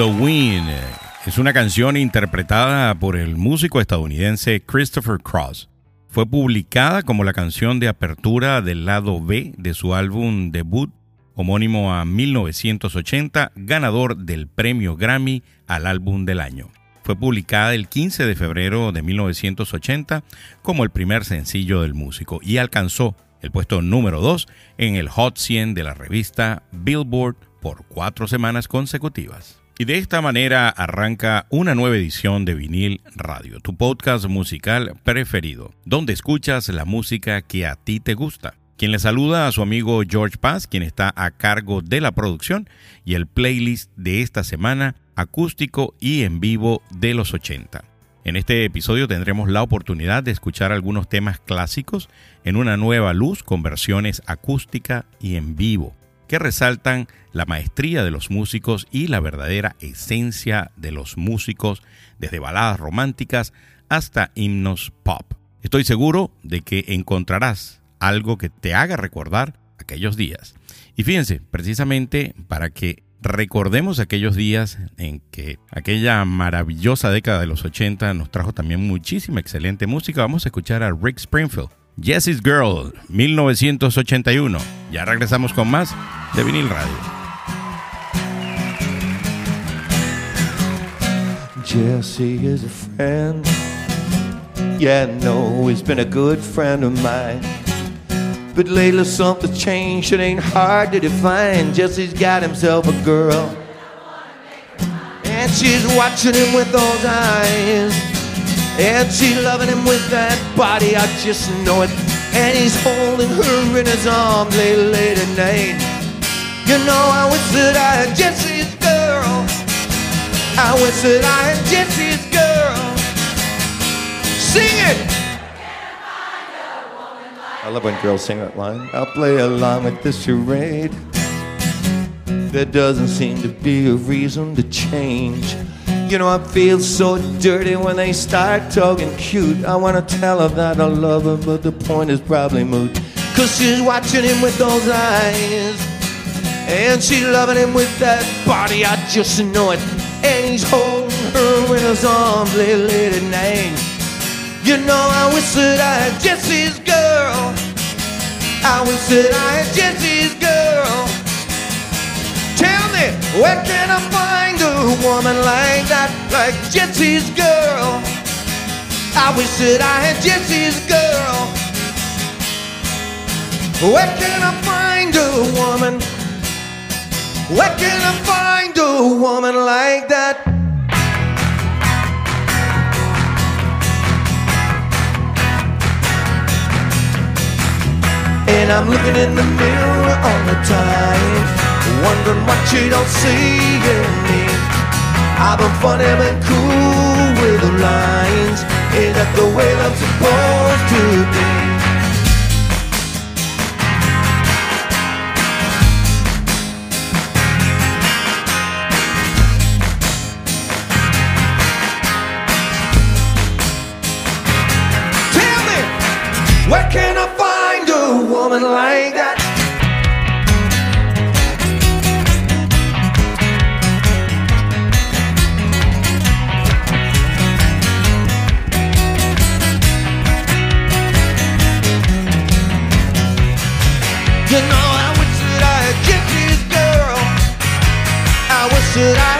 The Wind es una canción interpretada por el músico estadounidense Christopher Cross. Fue publicada como la canción de apertura del lado B de su álbum debut homónimo a 1980, ganador del premio Grammy al álbum del año. Fue publicada el 15 de febrero de 1980 como el primer sencillo del músico y alcanzó el puesto número 2 en el Hot 100 de la revista Billboard por cuatro semanas consecutivas. Y de esta manera arranca una nueva edición de Vinil Radio, tu podcast musical preferido, donde escuchas la música que a ti te gusta. Quien le saluda a su amigo George Paz, quien está a cargo de la producción y el playlist de esta semana, acústico y en vivo de los 80. En este episodio tendremos la oportunidad de escuchar algunos temas clásicos en una nueva luz con versiones acústica y en vivo que resaltan la maestría de los músicos y la verdadera esencia de los músicos, desde baladas románticas hasta himnos pop. Estoy seguro de que encontrarás algo que te haga recordar aquellos días. Y fíjense, precisamente para que recordemos aquellos días en que aquella maravillosa década de los 80 nos trajo también muchísima excelente música, vamos a escuchar a Rick Springfield Jessie's Girl, 1981. Ya regresamos con más de Vinil Radio. Jesse is a friend. Yeah, no, he's been a good friend of mine. But lately something's changed, it ain't hard to define. Jesse's got himself a girl. And she's watching him with those eyes. And she loving him with that body, I just know it. And he's holding her in his arms late, late at night. You know, I wish that I had Jesse's girl. I wish that I had Jesse's girl. Sing it! I love when girls sing that line. I'll play along with this charade. There doesn't seem to be a reason to change. You know, I feel so dirty when they start talking cute. I wanna tell her that I love her, but the point is probably moot. Cause she's watching him with those eyes. And she's loving him with that body, I just know it. And he's holding her in his arms late, late at night. You know, I wish that I had Jesse's girl. I wish that I had Jesse's girl. Where can I find a woman like that, like Jesse's girl? I wish that I had Jesse's girl. Where can I find a woman? Where can I find a woman like that? And I'm looking in the mirror all the time Wondering what you don't see in me I've been funny and cool with the lines Ain't that the way I'm supposed to be? Tell me, where can I find a woman like that? You know, I wish that I had Jesse's girl. I wish that I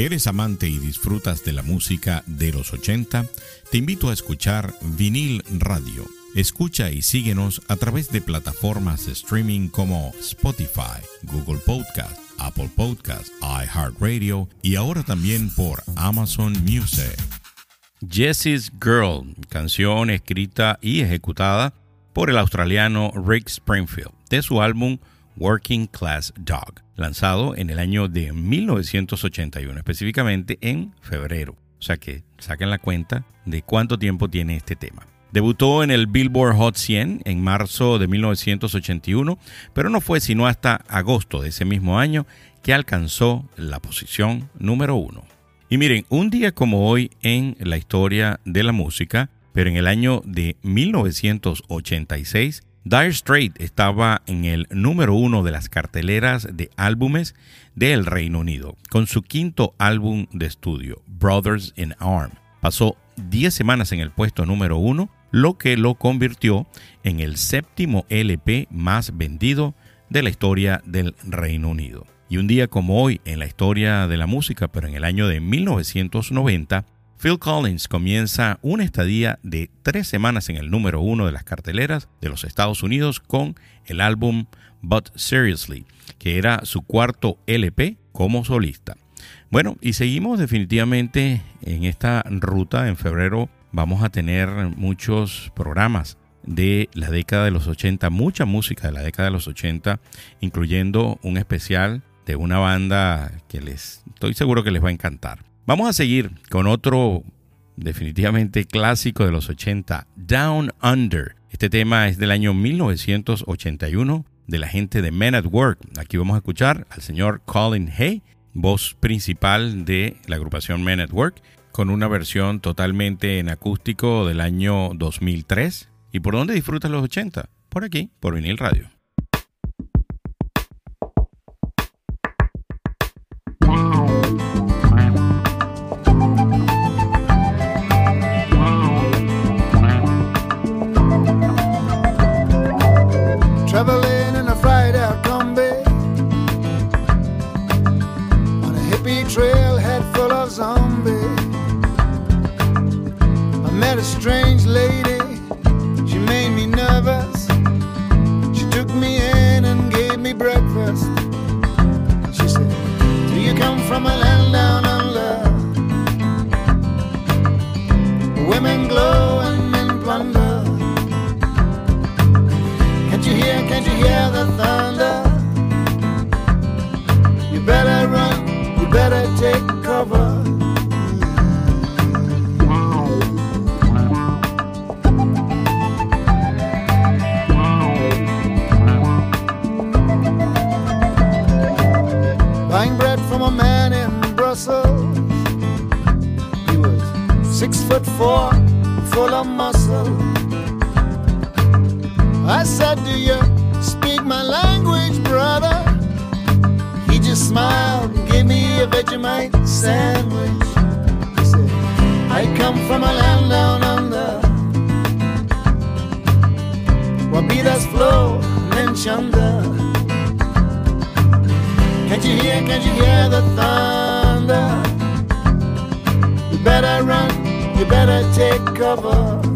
¿Eres amante y disfrutas de la música de los 80? Te invito a escuchar Vinil Radio. Escucha y síguenos a través de plataformas de streaming como Spotify, Google Podcast, Apple Podcast, iHeartRadio y ahora también por Amazon Music. Jessie's Girl, canción escrita y ejecutada por el australiano Rick Springfield, de su álbum Working Class Dog, lanzado en el año de 1981, específicamente en febrero. O sea que saquen la cuenta de cuánto tiempo tiene este tema. Debutó en el Billboard Hot 100 en marzo de 1981, pero no fue sino hasta agosto de ese mismo año que alcanzó la posición número uno. Y miren, un día como hoy en la historia de la música, pero en el año de 1986, Dire Straits estaba en el número uno de las carteleras de álbumes del Reino Unido, con su quinto álbum de estudio, Brothers in Arm. Pasó 10 semanas en el puesto número uno, lo que lo convirtió en el séptimo LP más vendido de la historia del Reino Unido. Y un día como hoy en la historia de la música, pero en el año de 1990, Phil Collins comienza una estadía de tres semanas en el número uno de las carteleras de los Estados Unidos con el álbum But Seriously, que era su cuarto LP como solista. Bueno, y seguimos definitivamente en esta ruta. En febrero vamos a tener muchos programas de la década de los 80, mucha música de la década de los 80, incluyendo un especial de una banda que les estoy seguro que les va a encantar. Vamos a seguir con otro definitivamente clásico de los 80, Down Under. Este tema es del año 1981 de la gente de Men at Work. Aquí vamos a escuchar al señor Colin Hay, voz principal de la agrupación Men at Work, con una versión totalmente en acústico del año 2003. ¿Y por dónde disfrutas los 80? Por aquí, por vinil radio. trailhead full of zombies. I met a strange lady, she made me nervous. She took me in and gave me breakfast. She said, Do you come from a land down under? Women glow and men plunder. Can't you hear, can't you hear the thunder? better take cover. Buying bread from a man in Brussels. He was six foot four, full of muscle. I said, Do you speak my language, brother? He just smiled a Vegemite sandwich. I said, I come from a land down under where beaters flow and chunder. Can't you hear, can't you hear the thunder? You better run, you better take cover.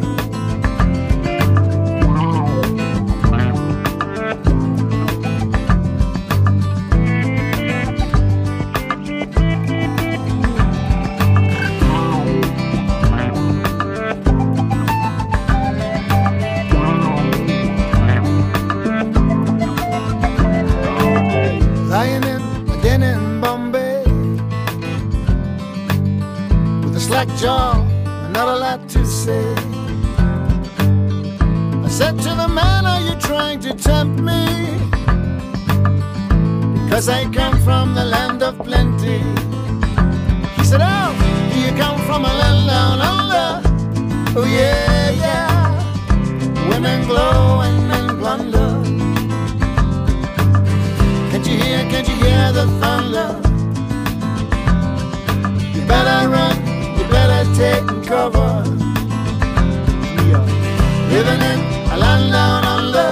Of plenty. from a land down under. Oh yeah, yeah. Women glow and men plunder. Can't you hear, can't you hear the thunder? You better run, you better take cover. Living in a land down under.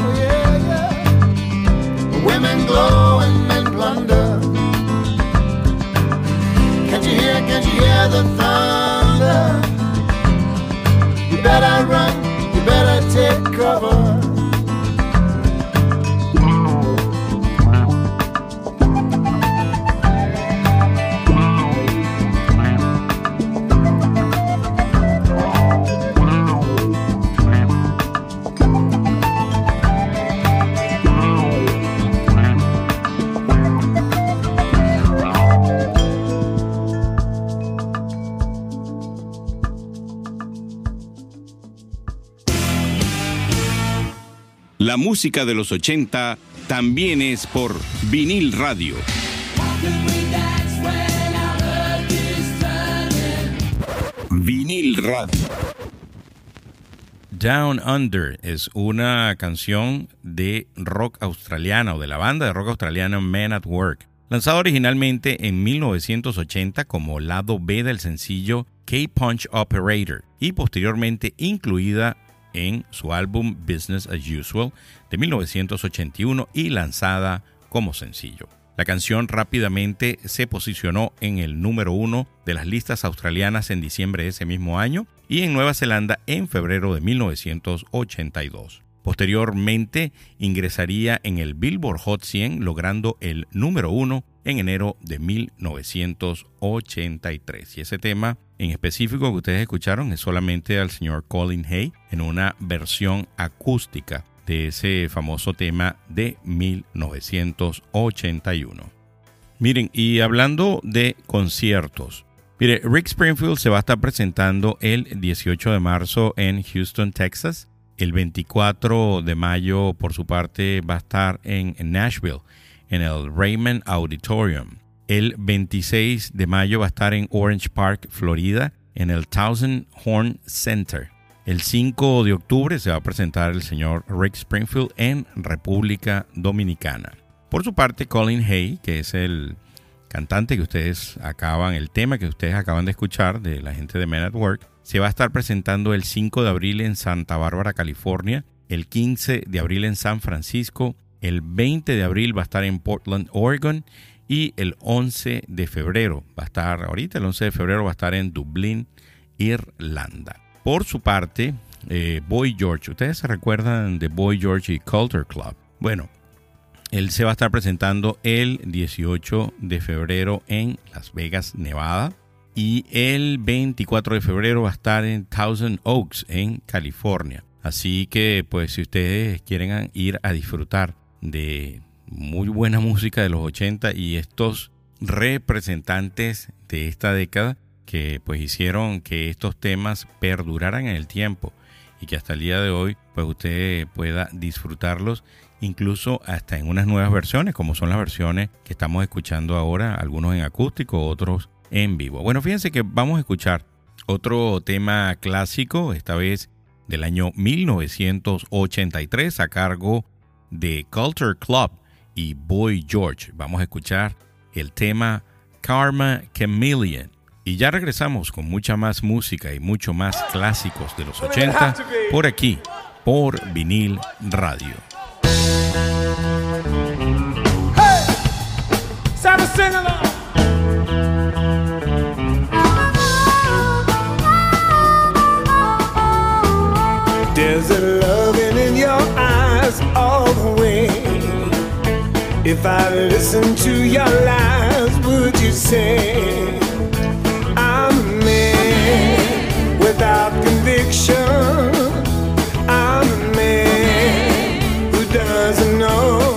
Oh yeah, yeah. Women glow and men plunder. Can't you hear, can't you hear the thunder? You better run, you better take cover. La música de los 80 también es por vinil radio. Vinil radio. Down Under es una canción de rock australiana o de la banda de rock australiana Men at Work, lanzada originalmente en 1980 como lado B del sencillo K-Punch Operator y posteriormente incluida en su álbum Business as Usual de 1981 y lanzada como sencillo. La canción rápidamente se posicionó en el número uno de las listas australianas en diciembre de ese mismo año y en Nueva Zelanda en febrero de 1982. Posteriormente ingresaría en el Billboard Hot 100 logrando el número uno en enero de 1983. Y ese tema en específico que ustedes escucharon es solamente al señor Colin Hay en una versión acústica de ese famoso tema de 1981. Miren, y hablando de conciertos, mire, Rick Springfield se va a estar presentando el 18 de marzo en Houston, Texas. El 24 de mayo, por su parte, va a estar en Nashville, en el Raymond Auditorium. El 26 de mayo va a estar en Orange Park, Florida, en el Thousand Horn Center. El 5 de octubre se va a presentar el señor Rick Springfield en República Dominicana. Por su parte, Colin Hay, que es el cantante que ustedes acaban, el tema que ustedes acaban de escuchar de la gente de Men at Work, se va a estar presentando el 5 de abril en Santa Bárbara, California, el 15 de abril en San Francisco, el 20 de abril va a estar en Portland, Oregon y el 11 de febrero va a estar, ahorita el 11 de febrero va a estar en Dublín, Irlanda. Por su parte, eh, Boy George, ustedes se recuerdan de Boy George y Culture Club. Bueno, él se va a estar presentando el 18 de febrero en Las Vegas, Nevada. Y el 24 de febrero va a estar en Thousand Oaks, en California. Así que, pues, si ustedes quieren ir a disfrutar de muy buena música de los 80 y estos representantes de esta década que pues hicieron que estos temas perduraran en el tiempo y que hasta el día de hoy pues usted pueda disfrutarlos incluso hasta en unas nuevas versiones como son las versiones que estamos escuchando ahora, algunos en acústico, otros en vivo. Bueno, fíjense que vamos a escuchar otro tema clásico, esta vez del año 1983 a cargo de Culture Club y Boy George. Vamos a escuchar el tema Karma Chameleon. Y ya regresamos con mucha más música y mucho más clásicos de los 80 por aquí, por vinil radio. If I listened to your lies, would you say I'm a man without conviction? I'm a man who doesn't know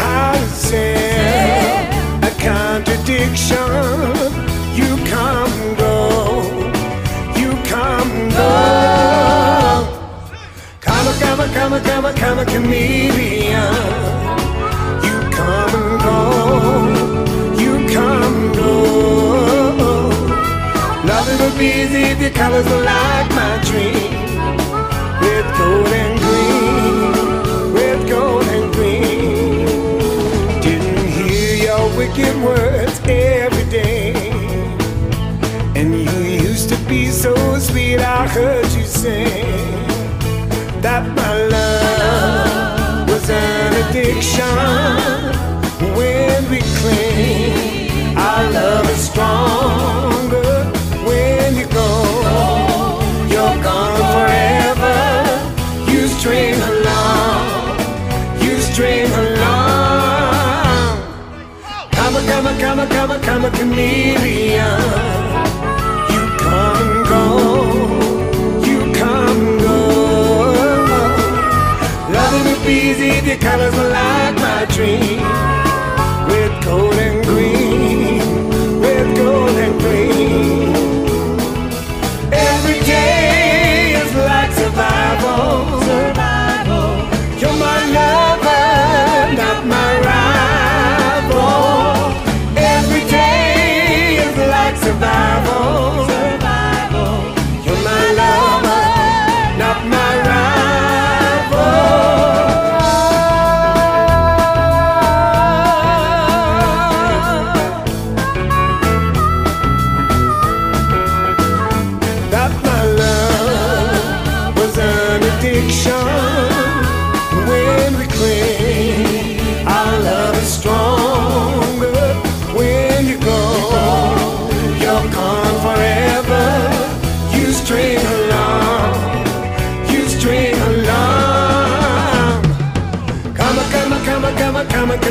how to say a contradiction. You come go, you come go. Come, come, come, come, come, chameleon busy, the colors are like my dream. With gold and green, with gold and green. Didn't hear your wicked words every day. And you used to be so sweet, I heard you say that my love was an addiction. Come a, come a, come a, chameleon. You come and go, you come and go. Loving you easy, the colors are like my dream. With gold and green, Bye.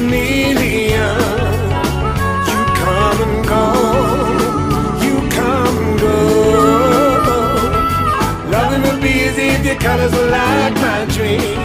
Chameleon. You come and go, you come and go. Loving the busy, the colors were like my dream.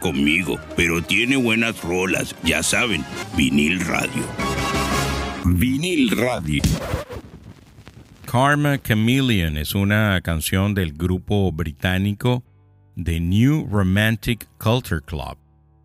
Conmigo, pero tiene buenas rolas, ya saben, vinil radio. Vinil Radio. Karma Chameleon es una canción del grupo británico The New Romantic Culture Club.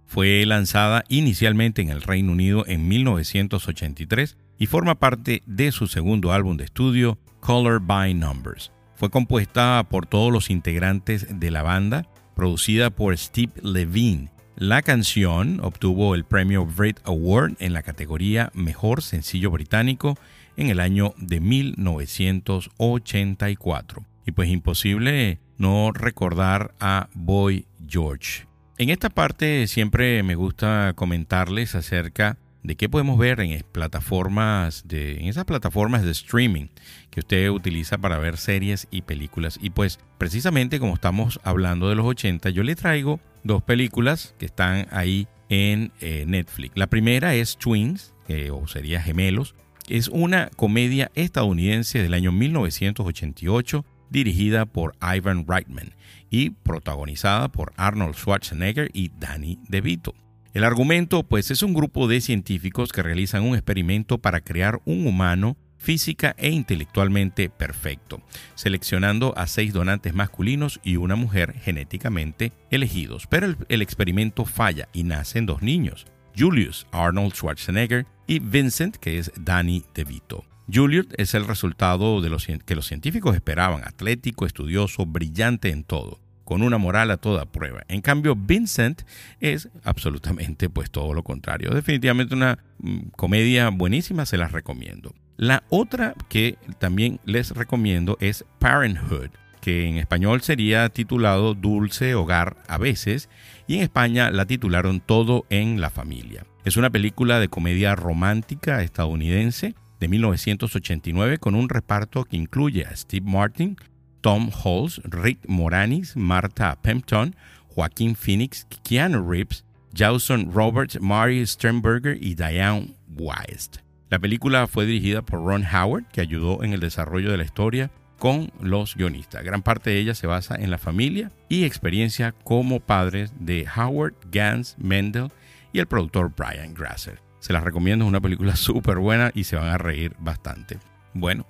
Fue lanzada inicialmente en el Reino Unido en 1983 y forma parte de su segundo álbum de estudio, Color by Numbers. Fue compuesta por todos los integrantes de la banda, producida por Steve Levine. La canción obtuvo el premio Brit Award en la categoría Mejor Sencillo Británico en el año de 1984. Y pues imposible no recordar a Boy George. En esta parte siempre me gusta comentarles acerca de qué podemos ver en plataformas de en esas plataformas de streaming que usted utiliza para ver series y películas. Y pues precisamente como estamos hablando de los 80, yo le traigo dos películas que están ahí en eh, Netflix. La primera es Twins, o sería Gemelos. Es una comedia estadounidense del año 1988 dirigida por Ivan Reitman y protagonizada por Arnold Schwarzenegger y Danny DeVito. El argumento pues es un grupo de científicos que realizan un experimento para crear un humano física e intelectualmente perfecto, seleccionando a seis donantes masculinos y una mujer genéticamente elegidos. Pero el, experimento falla y nacen dos niños, Julius Arnold Schwarzenegger y Vincent, que es Danny DeVito. Julius es el resultado de los que los científicos esperaban, atlético, estudioso, brillante en todo con una moral a toda prueba. En cambio, Vincent es absolutamente pues todo lo contrario. Definitivamente una mm, comedia buenísima, se las recomiendo. La otra que también les recomiendo es Parenthood, que en español sería titulado Dulce Hogar a veces y en España la titularon Todo en la familia. Es una película de comedia romántica estadounidense de 1989 con un reparto que incluye a Steve Martin, Tom Halls, Rick Moranis, Martha Pempton, Joaquín Phoenix, Keanu Reeves, Jason Roberts, Mary Sternberger y Diane Weist. La película fue dirigida por Ron Howard, que ayudó en el desarrollo de la historia con los guionistas. Gran parte de ella se basa en la familia y experiencia como padres de Howard, Gans, Mendel y el productor Brian Grasser. Se las recomiendo, es una película súper buena y se van a reír bastante. Bueno,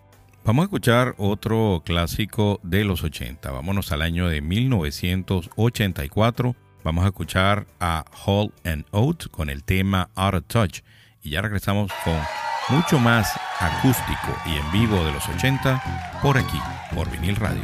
Vamos a escuchar otro clásico de los 80. Vámonos al año de 1984. Vamos a escuchar a Hall and Oates con el tema Out of Touch. Y ya regresamos con mucho más acústico y en vivo de los 80 por aquí, por vinil radio.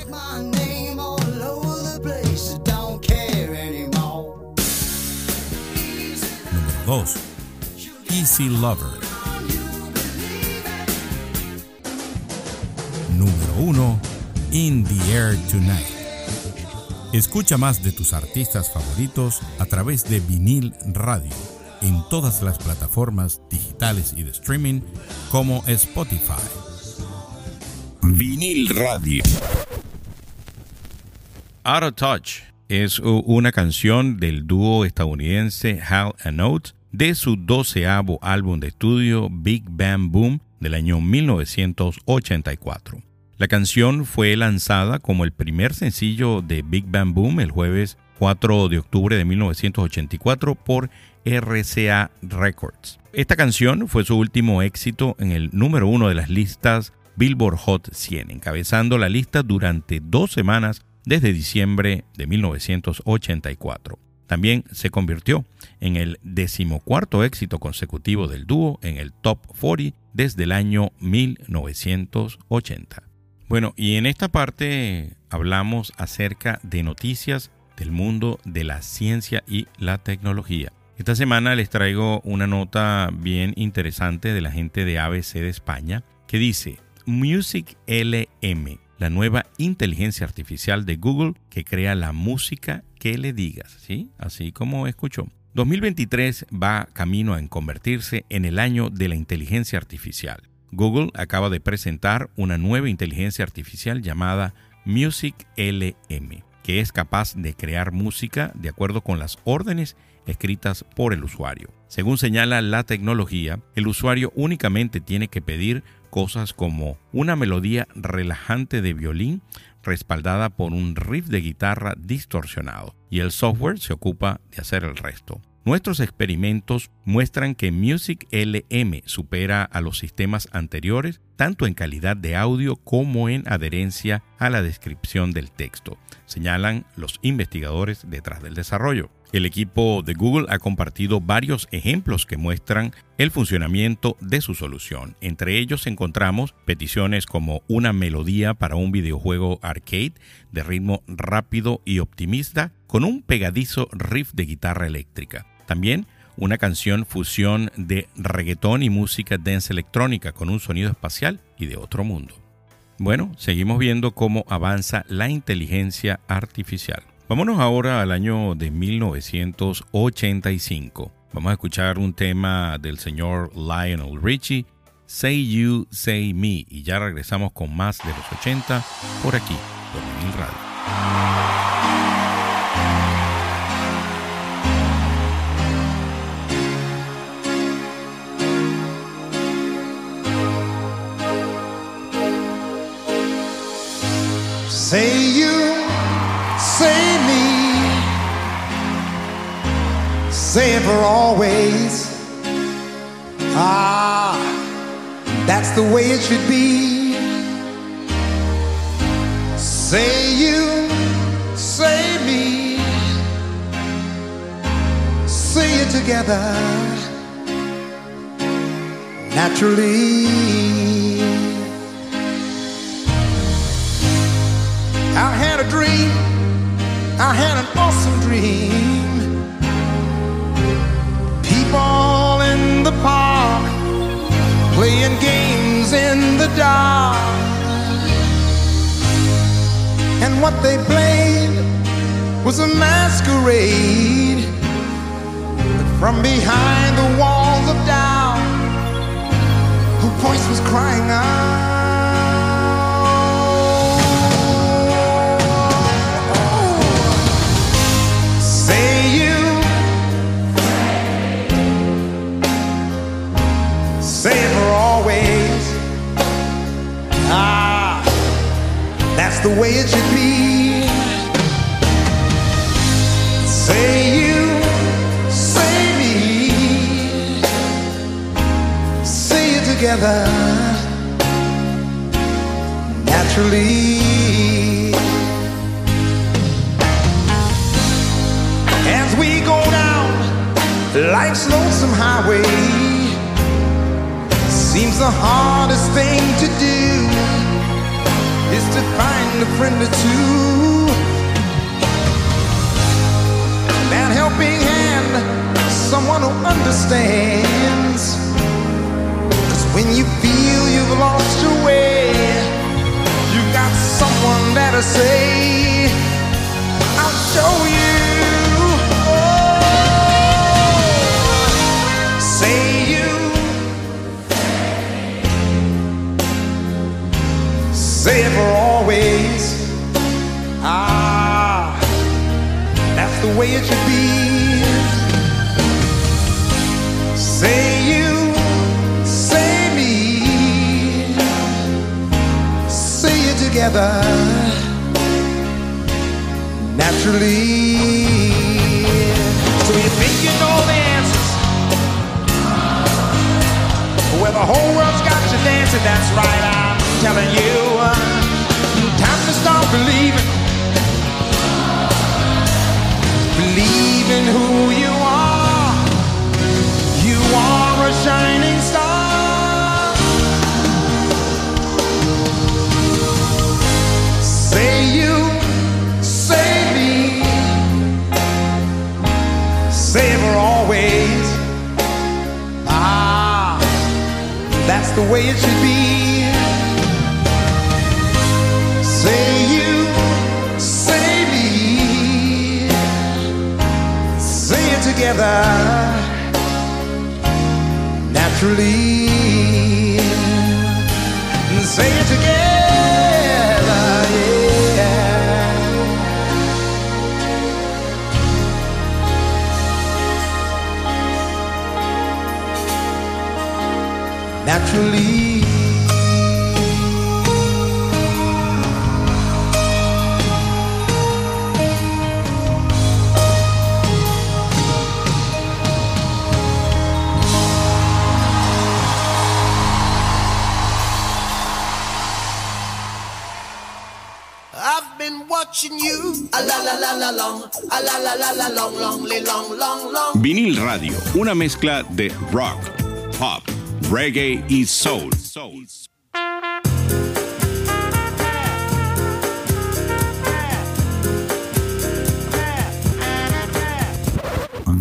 2. Easy Lover. Número 1. In the Air Tonight. Escucha más de tus artistas favoritos a través de vinil radio en todas las plataformas digitales y de streaming como Spotify. Vinil Radio. Out of Touch es una canción del dúo estadounidense Hal and Oates de su doceavo álbum de estudio Big Bang Boom del año 1984. La canción fue lanzada como el primer sencillo de Big Bang Boom el jueves 4 de octubre de 1984 por RCA Records. Esta canción fue su último éxito en el número uno de las listas Billboard Hot 100, encabezando la lista durante dos semanas desde diciembre de 1984. También se convirtió en el decimocuarto éxito consecutivo del dúo en el Top 40 desde el año 1980. Bueno, y en esta parte hablamos acerca de noticias del mundo de la ciencia y la tecnología. Esta semana les traigo una nota bien interesante de la gente de ABC de España que dice Music LM, la nueva inteligencia artificial de Google que crea la música que le digas, ¿sí? Así como escuchó. 2023 va camino a convertirse en el año de la inteligencia artificial. Google acaba de presentar una nueva inteligencia artificial llamada Music LM, que es capaz de crear música de acuerdo con las órdenes escritas por el usuario. Según señala la tecnología, el usuario únicamente tiene que pedir cosas como una melodía relajante de violín respaldada por un riff de guitarra distorsionado, y el software se ocupa de hacer el resto. Nuestros experimentos muestran que Music LM supera a los sistemas anteriores tanto en calidad de audio como en adherencia a la descripción del texto, señalan los investigadores detrás del desarrollo. El equipo de Google ha compartido varios ejemplos que muestran el funcionamiento de su solución. Entre ellos encontramos peticiones como una melodía para un videojuego arcade de ritmo rápido y optimista con un pegadizo riff de guitarra eléctrica. También una canción fusión de reggaetón y música dance electrónica con un sonido espacial y de otro mundo. Bueno, seguimos viendo cómo avanza la inteligencia artificial. Vámonos ahora al año de 1985. Vamos a escuchar un tema del señor Lionel Richie, Say You, Say Me, y ya regresamos con más de los 80 por aquí, por Vinil Radio. Say say it for always. Ah, that's the way it should be. Say you, say me, say it together naturally. I had a dream, I had an awesome What they played was a masquerade. But from behind the walls of doubt, her voice was crying out. The way it should be. Say you, say me, say it together naturally. As we go down life's lonesome highway, seems the hardest thing to do to find a friend or two. That helping hand, someone who understands. Cause when you feel you've lost your way, you got someone that'll say, I'll show you. Say for always. Ah, that's the way it should be. Say you, say me, say it together naturally. So you think you know the answers? Well, the whole world's got you dancing, that's right, I'm telling you. uh, Time to start believing. Believe in who you are. You are a shining star. Say you, say me, say for always. Ah, that's the way it should be. Together naturally. Say it together, yeah. Naturally. Vinil Radio, una mezcla de rock, pop, reggae y soul.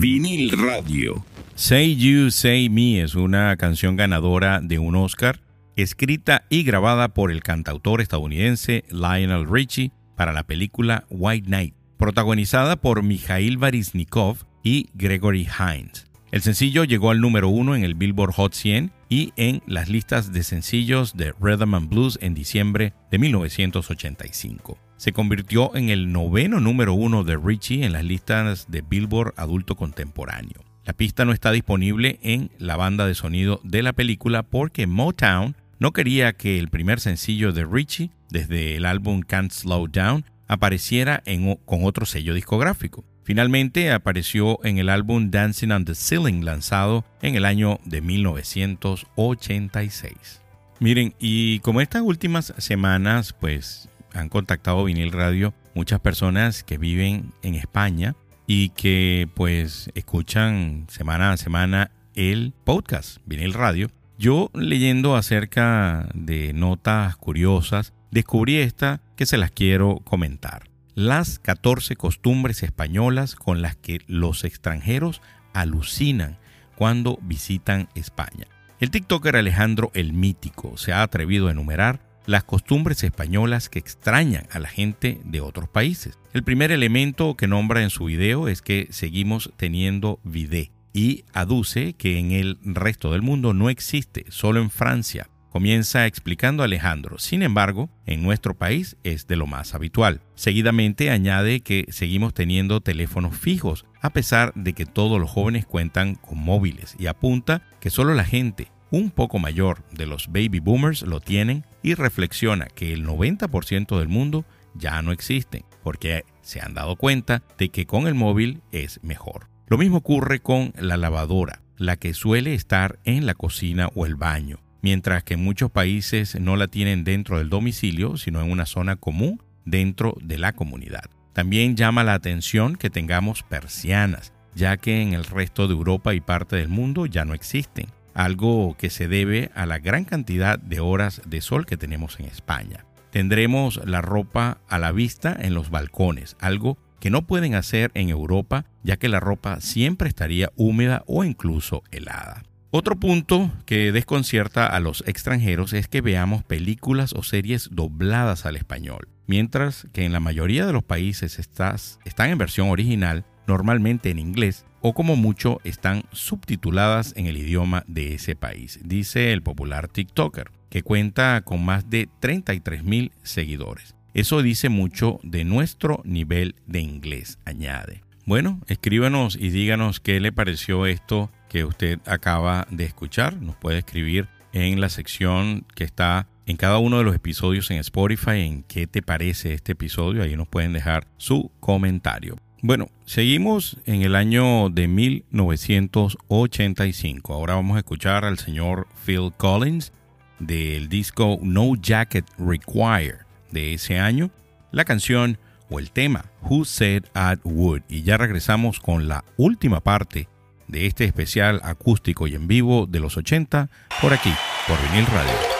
Vinil Radio. Say You, Say Me es una canción ganadora de un Oscar, escrita y grabada por el cantautor estadounidense Lionel Richie para la película White Knight, protagonizada por Mikhail Baryshnikov y Gregory Hines. El sencillo llegó al número uno en el Billboard Hot 100 y en las listas de sencillos de Rhythm and Blues en diciembre de 1985. Se convirtió en el noveno número uno de Richie en las listas de Billboard Adulto Contemporáneo. La pista no está disponible en la banda de sonido de la película porque Motown no quería que el primer sencillo de Richie, desde el álbum Can't Slow Down, apareciera con otro sello discográfico. Finalmente apareció en el álbum Dancing on the Ceiling lanzado en el año de 1986. Miren, y como estas últimas semanas pues han contactado Vinil Radio muchas personas que viven en España y que pues escuchan semana a semana el podcast Vinil Radio. Yo leyendo acerca de notas curiosas, descubrí esta que se las quiero comentar. Las 14 costumbres españolas con las que los extranjeros alucinan cuando visitan España. El TikToker Alejandro el Mítico se ha atrevido a enumerar las costumbres españolas que extrañan a la gente de otros países. El primer elemento que nombra en su video es que seguimos teniendo vide y aduce que en el resto del mundo no existe, solo en Francia. Comienza explicando Alejandro, sin embargo, en nuestro país es de lo más habitual. Seguidamente añade que seguimos teniendo teléfonos fijos, a pesar de que todos los jóvenes cuentan con móviles, y apunta que solo la gente un poco mayor de los baby boomers lo tienen y reflexiona que el 90% del mundo ya no existen, porque se han dado cuenta de que con el móvil es mejor. Lo mismo ocurre con la lavadora, la que suele estar en la cocina o el baño, mientras que muchos países no la tienen dentro del domicilio, sino en una zona común dentro de la comunidad. También llama la atención que tengamos persianas, ya que en el resto de Europa y parte del mundo ya no existen, algo que se debe a la gran cantidad de horas de sol que tenemos en España. Tendremos la ropa a la vista en los balcones, algo que no pueden hacer en Europa, ya que la ropa siempre estaría húmeda o incluso helada. Otro punto que desconcierta a los extranjeros es que veamos películas o series dobladas al español, mientras que en la mayoría de los países están en versión original, normalmente en inglés, o como mucho están subtituladas en el idioma de ese país, dice el popular TikToker, que cuenta con más de 33 mil seguidores. Eso dice mucho de nuestro nivel de inglés, añade. Bueno, escríbanos y díganos qué le pareció esto que usted acaba de escuchar. Nos puede escribir en la sección que está en cada uno de los episodios en Spotify en qué te parece este episodio. Ahí nos pueden dejar su comentario. Bueno, seguimos en el año de 1985. Ahora vamos a escuchar al señor Phil Collins del disco No Jacket Required de ese año. La canción o el tema Who Said I Would. Y ya regresamos con la última parte de este especial acústico y en vivo de los 80 por aquí, por Vinil Radio.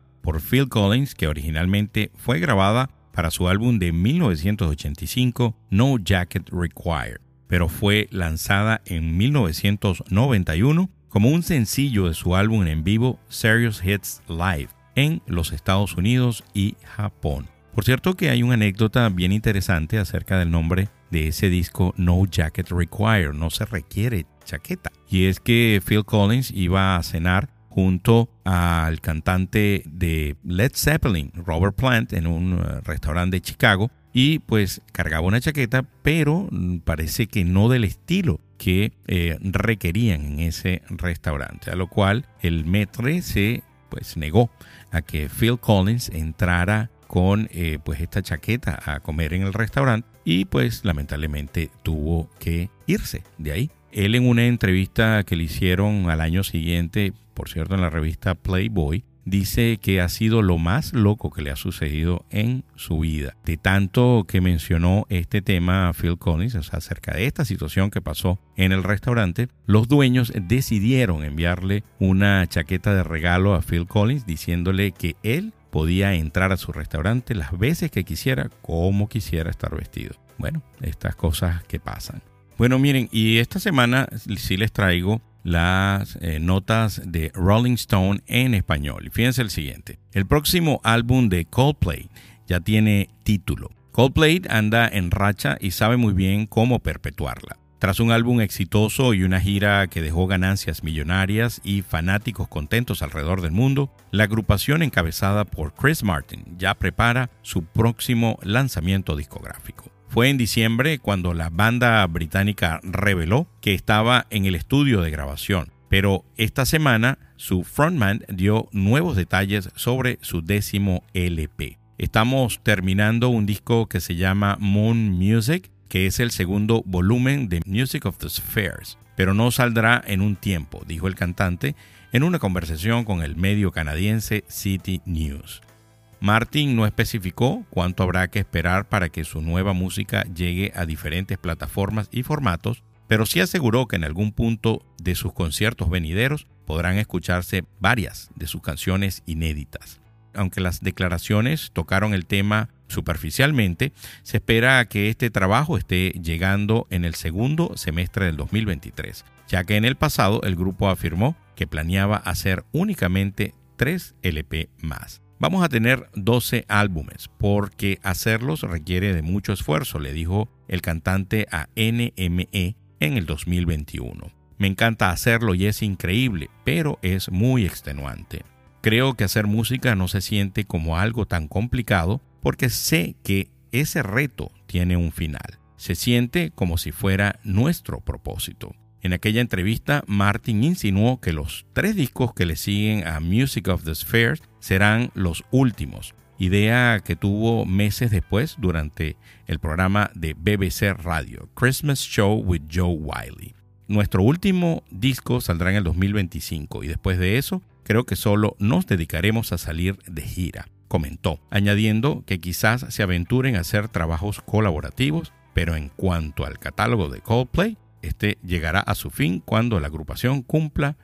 por Phil Collins que originalmente fue grabada para su álbum de 1985 No Jacket Required, pero fue lanzada en 1991 como un sencillo de su álbum en vivo Serious Hits Live en los Estados Unidos y Japón. Por cierto que hay una anécdota bien interesante acerca del nombre de ese disco No Jacket Required, no se requiere chaqueta. Y es que Phil Collins iba a cenar junto al cantante de Led Zeppelin, Robert Plant, en un eh, restaurante de Chicago y pues cargaba una chaqueta, pero parece que no del estilo que eh, requerían en ese restaurante, a lo cual el metre se pues negó a que Phil Collins entrara con eh, pues esta chaqueta a comer en el restaurante y pues lamentablemente tuvo que irse de ahí. Él en una entrevista que le hicieron al año siguiente, por cierto en la revista Playboy, dice que ha sido lo más loco que le ha sucedido en su vida. De tanto que mencionó este tema a Phil Collins, acerca de esta situación que pasó en el restaurante, los dueños decidieron enviarle una chaqueta de regalo a Phil Collins diciéndole que él podía entrar a su restaurante las veces que quisiera, como quisiera estar vestido. Bueno, estas cosas que pasan. Bueno, miren, y esta semana sí les traigo las eh, notas de Rolling Stone en español. Fíjense el siguiente. El próximo álbum de Coldplay ya tiene título. Coldplay anda en racha y sabe muy bien cómo perpetuarla. Tras un álbum exitoso y una gira que dejó ganancias millonarias y fanáticos contentos alrededor del mundo, la agrupación encabezada por Chris Martin ya prepara su próximo lanzamiento discográfico. Fue en diciembre cuando la banda británica reveló que estaba en el estudio de grabación, pero esta semana su frontman dio nuevos detalles sobre su décimo LP. Estamos terminando un disco que se llama Moon Music que es el segundo volumen de Music of the Spheres, pero no saldrá en un tiempo, dijo el cantante en una conversación con el medio canadiense City News. Martin no especificó cuánto habrá que esperar para que su nueva música llegue a diferentes plataformas y formatos, pero sí aseguró que en algún punto de sus conciertos venideros podrán escucharse varias de sus canciones inéditas. Aunque las declaraciones tocaron el tema superficialmente, se espera que este trabajo esté llegando en el segundo semestre del 2023, ya que en el pasado el grupo afirmó que planeaba hacer únicamente tres LP más. Vamos a tener 12 álbumes porque hacerlos requiere de mucho esfuerzo, le dijo el cantante a NME en el 2021. Me encanta hacerlo y es increíble, pero es muy extenuante. Creo que hacer música no se siente como algo tan complicado porque sé que ese reto tiene un final. Se siente como si fuera nuestro propósito. En aquella entrevista, Martin insinuó que los tres discos que le siguen a Music of the Spheres serán los últimos, idea que tuvo meses después durante el programa de BBC Radio, Christmas Show with Joe Wiley. Nuestro último disco saldrá en el 2025 y después de eso creo que solo nos dedicaremos a salir de gira comentó, añadiendo que quizás se aventuren a hacer trabajos colaborativos, pero en cuanto al catálogo de Coldplay, este llegará a su fin cuando la agrupación cumpla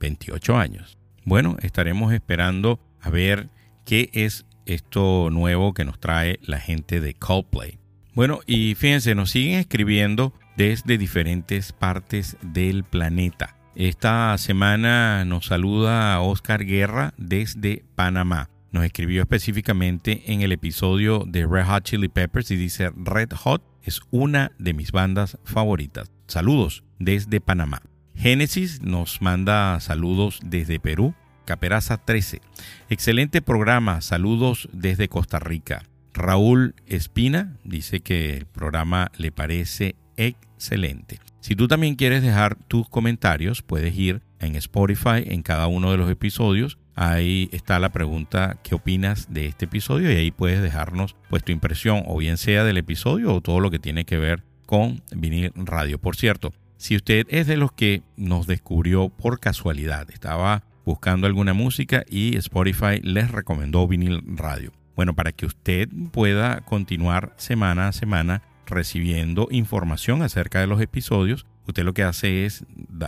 28 años. Bueno, estaremos esperando a ver qué es esto nuevo que nos trae la gente de Coldplay. Bueno, y fíjense, nos siguen escribiendo desde diferentes partes del planeta. Esta semana nos saluda Oscar Guerra desde Panamá nos escribió específicamente en el episodio de Red Hot Chili Peppers y dice Red Hot es una de mis bandas favoritas. Saludos desde Panamá. Génesis nos manda saludos desde Perú. Caperaza 13. Excelente programa. Saludos desde Costa Rica. Raúl Espina dice que el programa le parece excelente. Si tú también quieres dejar tus comentarios, puedes ir en Spotify en cada uno de los episodios ahí está la pregunta ¿qué opinas de este episodio? Y ahí puedes dejarnos pues tu impresión o bien sea del episodio o todo lo que tiene que ver con vinil radio. Por cierto, si usted es de los que nos descubrió por casualidad, estaba buscando alguna música y Spotify les recomendó vinil radio. Bueno, para que usted pueda continuar semana a semana recibiendo información acerca de los episodios, usted lo que hace es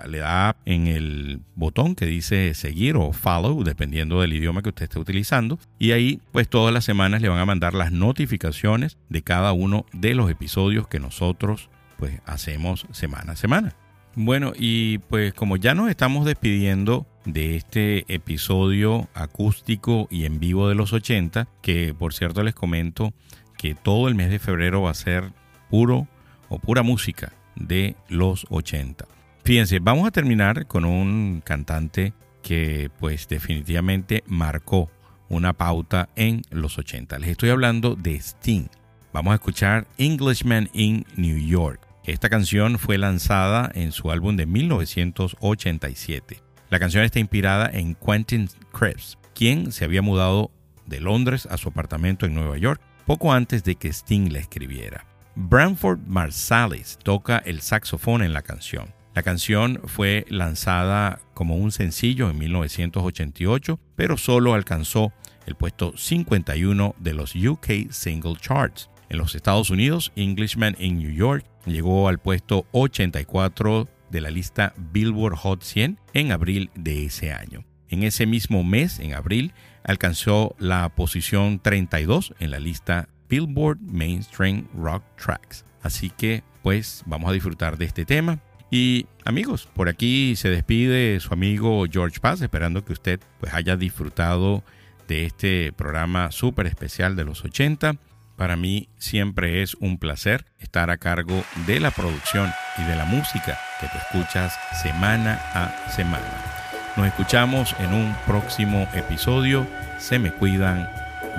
le da en el botón que dice seguir o follow, dependiendo del idioma que usted esté utilizando, y ahí pues todas las semanas le van a mandar las notificaciones de cada uno de los episodios que nosotros pues hacemos semana a semana. Bueno, y pues como ya nos estamos despidiendo de este episodio acústico y en vivo de los 80, que por cierto les comento que todo el mes de febrero va a ser puro o pura música de los 80. Fíjense, vamos a terminar con un cantante que pues definitivamente marcó una pauta en los 80. Les estoy hablando de Sting. Vamos a escuchar Englishman in New York. Esta canción fue lanzada en su álbum de 1987. La canción está inspirada en Quentin Krebs, quien se había mudado de Londres a su apartamento en Nueva York poco antes de que Sting la escribiera. Branford Marsalis toca el saxofón en la canción. La canción fue lanzada como un sencillo en 1988, pero solo alcanzó el puesto 51 de los UK Single Charts. En los Estados Unidos, Englishman in New York llegó al puesto 84 de la lista Billboard Hot 100 en abril de ese año. En ese mismo mes, en abril, alcanzó la posición 32 en la lista Billboard Mainstream Rock Tracks. Así que pues vamos a disfrutar de este tema. Y amigos, por aquí se despide su amigo George Paz, esperando que usted pues haya disfrutado de este programa súper especial de los 80. Para mí siempre es un placer estar a cargo de la producción y de la música que te escuchas semana a semana. Nos escuchamos en un próximo episodio. Se me cuidan.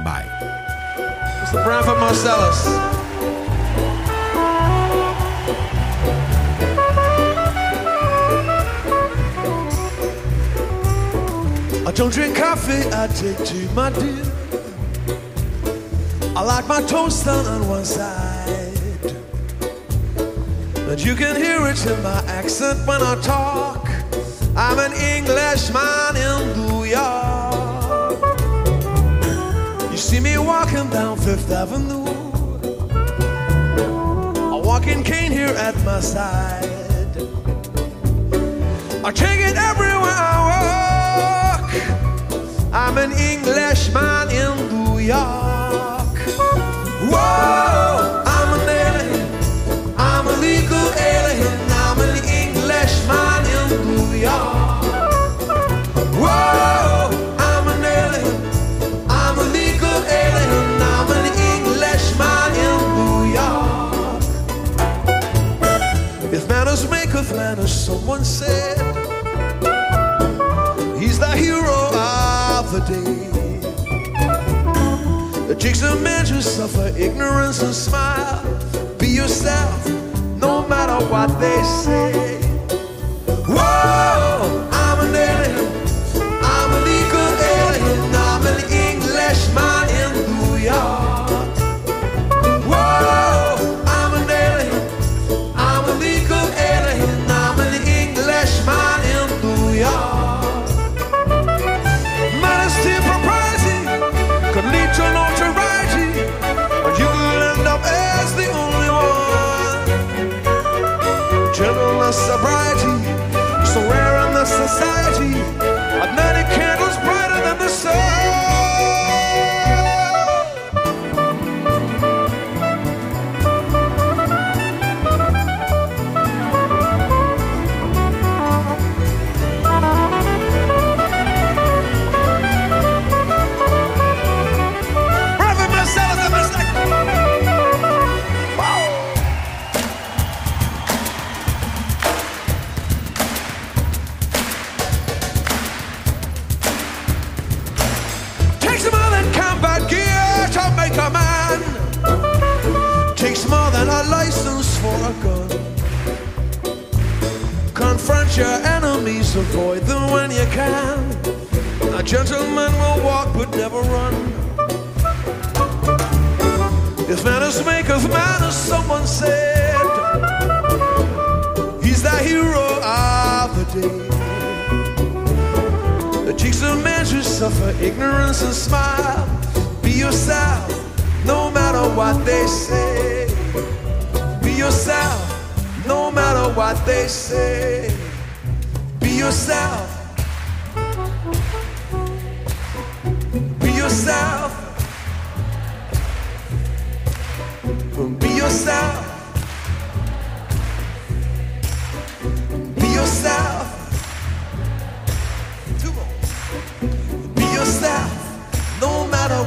Bye. Mr. Branford Marcellus. I don't drink coffee, I take tea, my dear. I like my toast on one side. But you can hear it in my accent when I talk. I'm an Englishman in New York. See me walking down Fifth Avenue, a walking cane here at my side. I take it everywhere I walk. I'm an Englishman in New York. Whoa, I'm an alien. I'm a legal alien. I'm an Englishman in New York. Whoa. Someone said. He's the hero of the day. It takes a man to suffer ignorance and smile. Be yourself, no matter what they say. Whoa,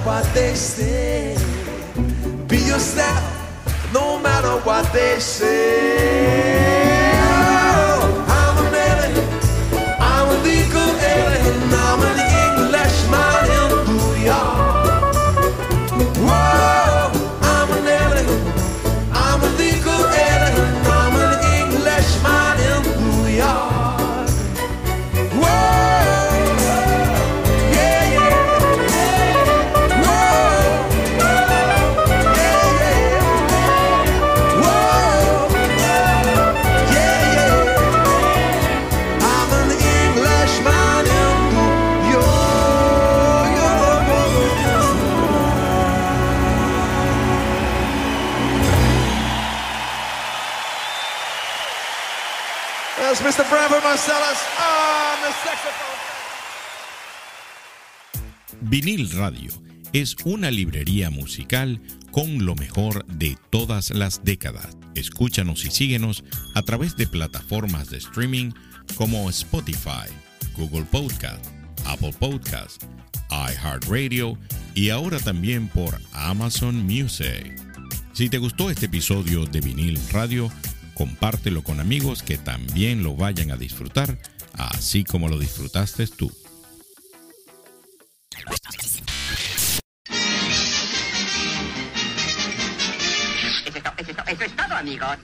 what they say. Be yourself, no matter what they say. Vinil Radio es una librería musical con lo mejor de todas las décadas. Escúchanos y síguenos a través de plataformas de streaming como Spotify, Google Podcast, Apple Podcast, iHeartRadio y ahora también por Amazon Music. Si te gustó este episodio de Vinil Radio, compártelo con amigos que también lo vayan a disfrutar, así como lo disfrutaste tú. Eso es, todo, amigos.